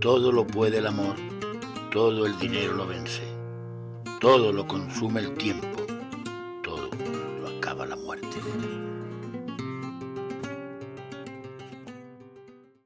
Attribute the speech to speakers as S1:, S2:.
S1: Todo lo puede el amor, todo el dinero lo vence, todo lo consume el tiempo, todo lo acaba la muerte.